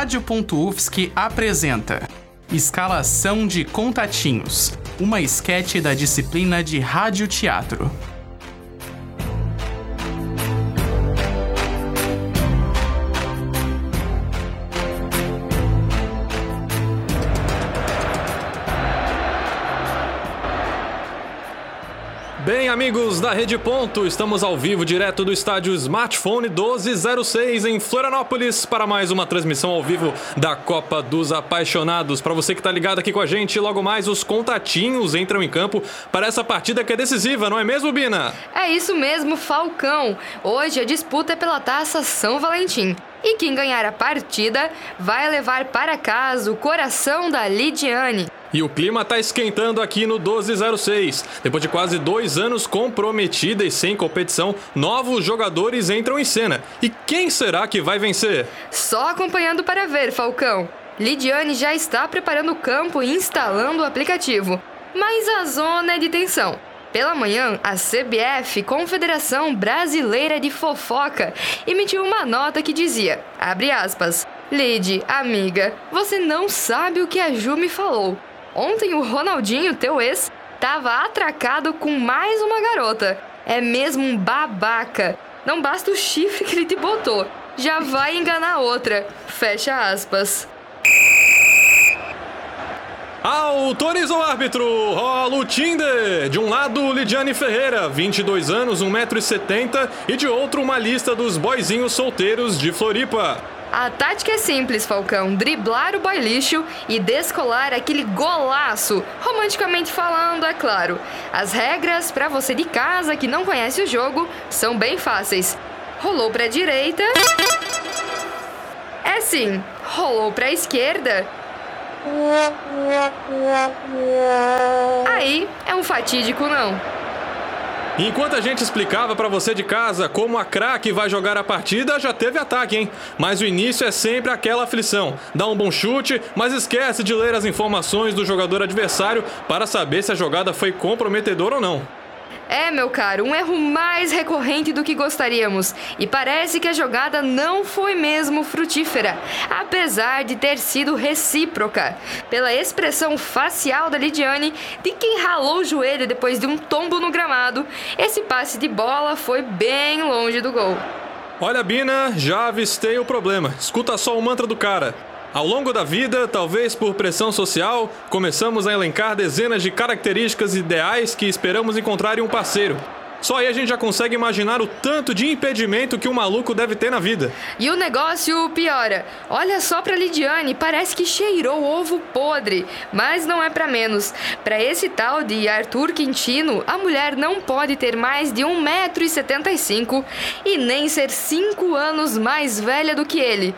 Rádio.UFSC apresenta Escalação de Contatinhos, uma esquete da disciplina de Rádio amigos da Rede Ponto, estamos ao vivo direto do estádio Smartphone 1206 em Florianópolis para mais uma transmissão ao vivo da Copa dos Apaixonados. Para você que está ligado aqui com a gente, logo mais os contatinhos entram em campo para essa partida que é decisiva, não é mesmo, Bina? É isso mesmo, Falcão. Hoje a disputa é pela Taça São Valentim. E quem ganhar a partida vai levar para casa o coração da Lidiane. E o clima tá esquentando aqui no 1206. Depois de quase dois anos comprometida e sem competição, novos jogadores entram em cena. E quem será que vai vencer? Só acompanhando para ver, Falcão. Lidiane já está preparando o campo e instalando o aplicativo. Mas a zona é de tensão. Pela manhã, a CBF, Confederação Brasileira de Fofoca, emitiu uma nota que dizia, abre aspas, Lid, amiga, você não sabe o que a Ju me falou. Ontem o Ronaldinho, teu ex, tava atracado com mais uma garota. É mesmo um babaca. Não basta o chifre que ele te botou, já vai enganar outra. Fecha aspas. Autoriza o árbitro, rola o Tinder. De um lado, Lidiane Ferreira, 22 anos, 1,70m, e de outro, uma lista dos boizinhos solteiros de Floripa. A tática é simples, Falcão: driblar o boy lixo e descolar aquele golaço, romanticamente falando, é claro. As regras, para você de casa que não conhece o jogo, são bem fáceis. Rolou para a direita. É sim, rolou para a esquerda. Aí é um fatídico não. Enquanto a gente explicava para você de casa como a craque vai jogar a partida, já teve ataque, hein? Mas o início é sempre aquela aflição. Dá um bom chute, mas esquece de ler as informações do jogador adversário para saber se a jogada foi comprometedora ou não. É, meu caro, um erro mais recorrente do que gostaríamos. E parece que a jogada não foi mesmo frutífera, apesar de ter sido recíproca. Pela expressão facial da Lidiane, de quem ralou o joelho depois de um tombo no gramado, esse passe de bola foi bem longe do gol. Olha, Bina, já avistei o problema. Escuta só o mantra do cara. Ao longo da vida, talvez por pressão social, começamos a elencar dezenas de características ideais que esperamos encontrar em um parceiro. Só aí a gente já consegue imaginar o tanto de impedimento que o um maluco deve ter na vida. E o negócio piora. Olha só pra Lidiane, parece que cheirou ovo podre. Mas não é para menos. Para esse tal de Arthur Quintino, a mulher não pode ter mais de 1,75m e nem ser 5 anos mais velha do que ele.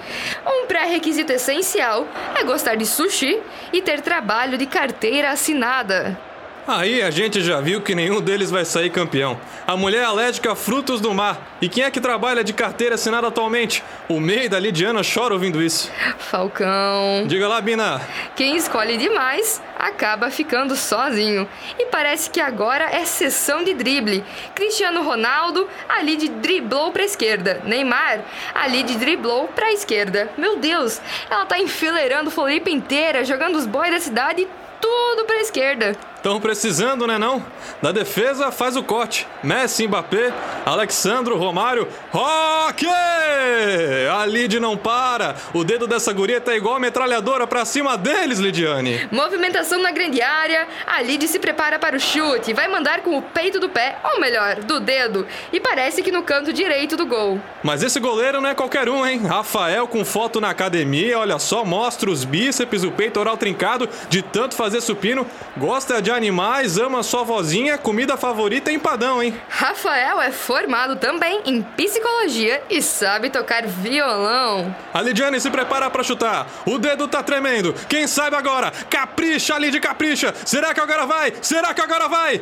Um pré-requisito essencial é gostar de sushi e ter trabalho de carteira assinada. Aí a gente já viu que nenhum deles vai sair campeão. A mulher é alérgica a frutos do mar. E quem é que trabalha de carteira assinada atualmente? O meio da Lidiana chora ouvindo isso. Falcão. Diga lá, Bina. Quem escolhe demais acaba ficando sozinho. E parece que agora é sessão de drible. Cristiano Ronaldo, ali de driblou pra esquerda. Neymar, ali de driblou pra esquerda. Meu Deus, ela tá enfileirando Floripa inteira, jogando os boys da cidade tudo pra esquerda. Estão precisando, né não? Da defesa faz o corte. Messi, Mbappé, Alexandro, Romário, Roque! A Lid não para. O dedo dessa guria tá igual a metralhadora pra cima deles, Lidiane. Movimentação na grande área. A Lid se prepara para o chute. Vai mandar com o peito do pé, ou melhor, do dedo. E parece que no canto direito do gol. Mas esse goleiro não é qualquer um, hein? Rafael com foto na academia, olha só, mostra os bíceps, o peitoral trincado de tanto fazer supino. Gosta de animais, ama sua vozinha, comida favorita é empadão, hein? Rafael é formado também em psicologia e sabe tocar violão. A Lidiane se prepara para chutar. O dedo tá tremendo. Quem sabe agora? Capricha, Lid, capricha. Será que agora vai? Será que agora vai?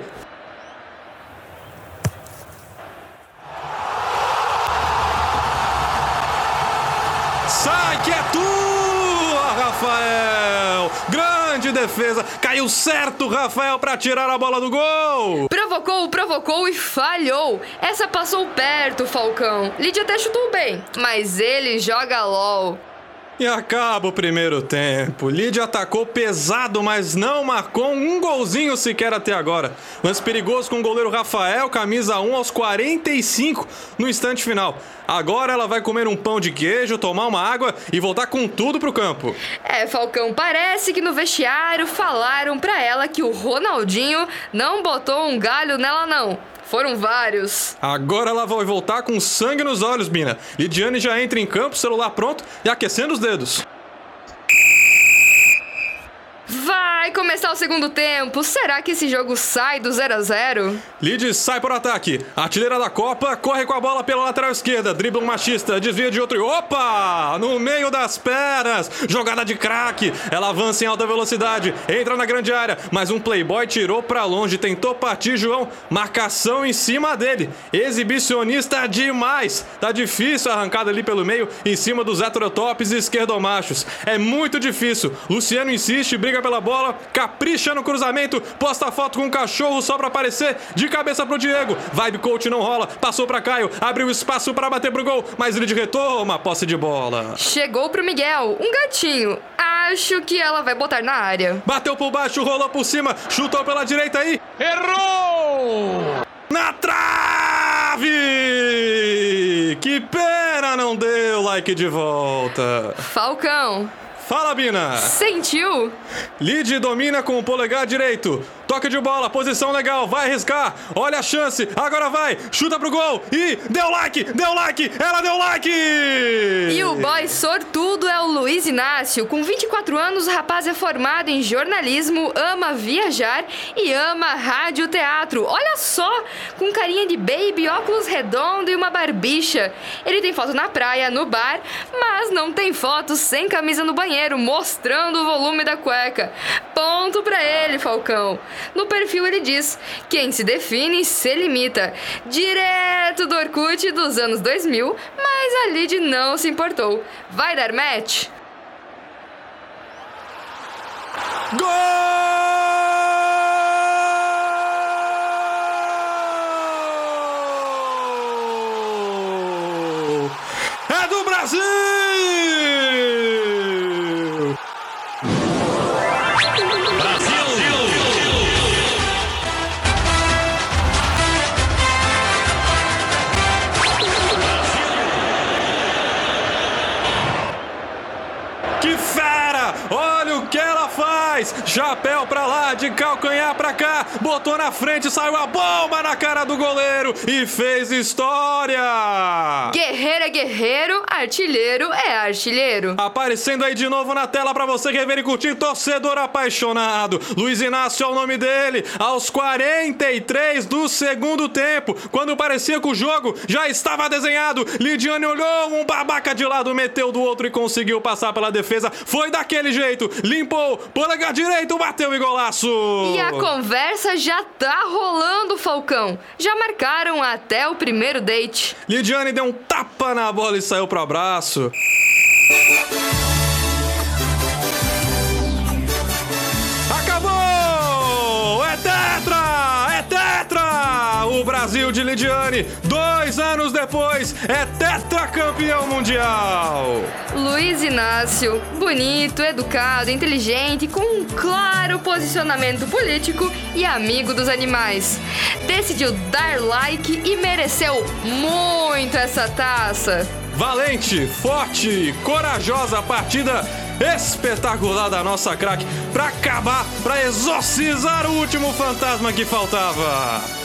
Grande defesa! Caiu certo, Rafael, para tirar a bola do gol! Provocou, provocou e falhou! Essa passou perto, Falcão. Lídia até chutou bem, mas ele joga LOL. E acaba o primeiro tempo. Lídia atacou pesado, mas não marcou um golzinho sequer até agora. Lance perigoso com o goleiro Rafael, camisa 1 aos 45 no instante final. Agora ela vai comer um pão de queijo, tomar uma água e voltar com tudo pro campo. É, Falcão, parece que no vestiário falaram pra ela que o Ronaldinho não botou um galho nela não. Foram vários. Agora ela vai voltar com sangue nos olhos, Bina. Lidiane já entra em campo, celular pronto e aquecendo os dedos. Vai começar o segundo tempo. Será que esse jogo sai do 0 a 0? Lid sai por ataque. Artilheira da Copa corre com a bola pela lateral esquerda. Dribla um machista, desvia de outro opa! No meio das pernas. Jogada de craque. Ela avança em alta velocidade. Entra na grande área. Mas um playboy tirou para longe. Tentou partir, João. Marcação em cima dele. Exibicionista demais. Tá difícil a arrancada ali pelo meio. Em cima dos heterotops e esquerdomachos. É muito difícil. Luciano insiste, briga pela bola, capricha no cruzamento, posta a foto com o cachorro só pra aparecer, de cabeça pro Diego. Vibe coach não rola, passou pra Caio, abriu espaço para bater pro gol, mas ele de retoma, posse de bola. Chegou pro Miguel, um gatinho. Acho que ela vai botar na área. Bateu por baixo, rolou por cima, chutou pela direita aí. Errou! Na trave! Que pena não deu like de volta. Falcão. Fala, Bina! Sentiu? Lid domina com o polegar direito. Toque de bola, posição legal, vai arriscar. Olha a chance, agora vai, chuta pro gol e deu like, deu like, ela deu like! E o boy sortudo é o Luiz Inácio. Com 24 anos, o rapaz é formado em jornalismo, ama viajar e ama rádio teatro. Olha só, com carinha de baby, óculos redondo e uma barbicha. Ele tem foto na praia, no bar, mas não tem foto sem camisa no banheiro, mostrando o volume da cueca. Ponto pra ele, Falcão. No perfil ele diz: quem se define se limita. Direto do Orkut dos anos 2000, mas a Lid não se importou. Vai dar match? Gol! Faz! Chapéu pra lá, de calcanhar pra cá, botou na frente, saiu a bomba na cara do goleiro e fez história! Guerreiro é guerreiro, artilheiro é artilheiro. Aparecendo aí de novo na tela pra você rever e curtir, torcedor apaixonado. Luiz Inácio é o nome dele, aos 43 do segundo tempo, quando parecia que o jogo já estava desenhado. Lidiane olhou, um babaca de lado meteu do outro e conseguiu passar pela defesa. Foi daquele jeito, limpou, polegar direito, bateu e golaço. E a conversa já tá rolando, Falcão. Já marcaram até o primeiro date. Lidiane deu um tapa na bola e saiu pro abraço. O Brasil de Lidiane, dois anos depois, é tetracampeão mundial! Luiz Inácio, bonito, educado, inteligente, com um claro posicionamento político e amigo dos animais. Decidiu dar like e mereceu muito essa taça. Valente, forte, corajosa partida espetacular da nossa craque pra acabar, pra exorcizar o último fantasma que faltava.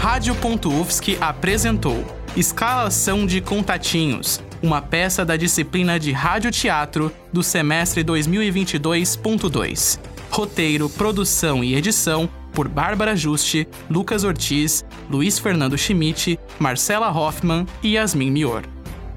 Rádio.UFSC apresentou Escalação de Contatinhos, uma peça da disciplina de Rádio-Teatro do semestre 2022.2. Roteiro, produção e edição por Bárbara Juste, Lucas Ortiz, Luiz Fernando Schmidt, Marcela Hoffman e Yasmin Mior.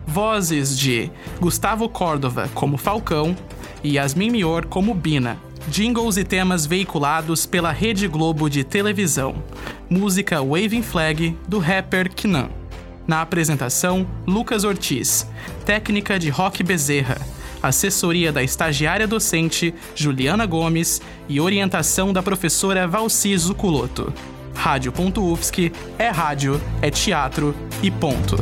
Vozes de Gustavo Córdova como Falcão e Yasmin Mior como Bina. Jingles e temas veiculados pela Rede Globo de televisão. Música Waving Flag do rapper Knan. Na apresentação, Lucas Ortiz. Técnica de Rock Bezerra. assessoria da estagiária docente Juliana Gomes e orientação da professora Valciso Culoto. Rádio.UFSC é rádio, é teatro e ponto.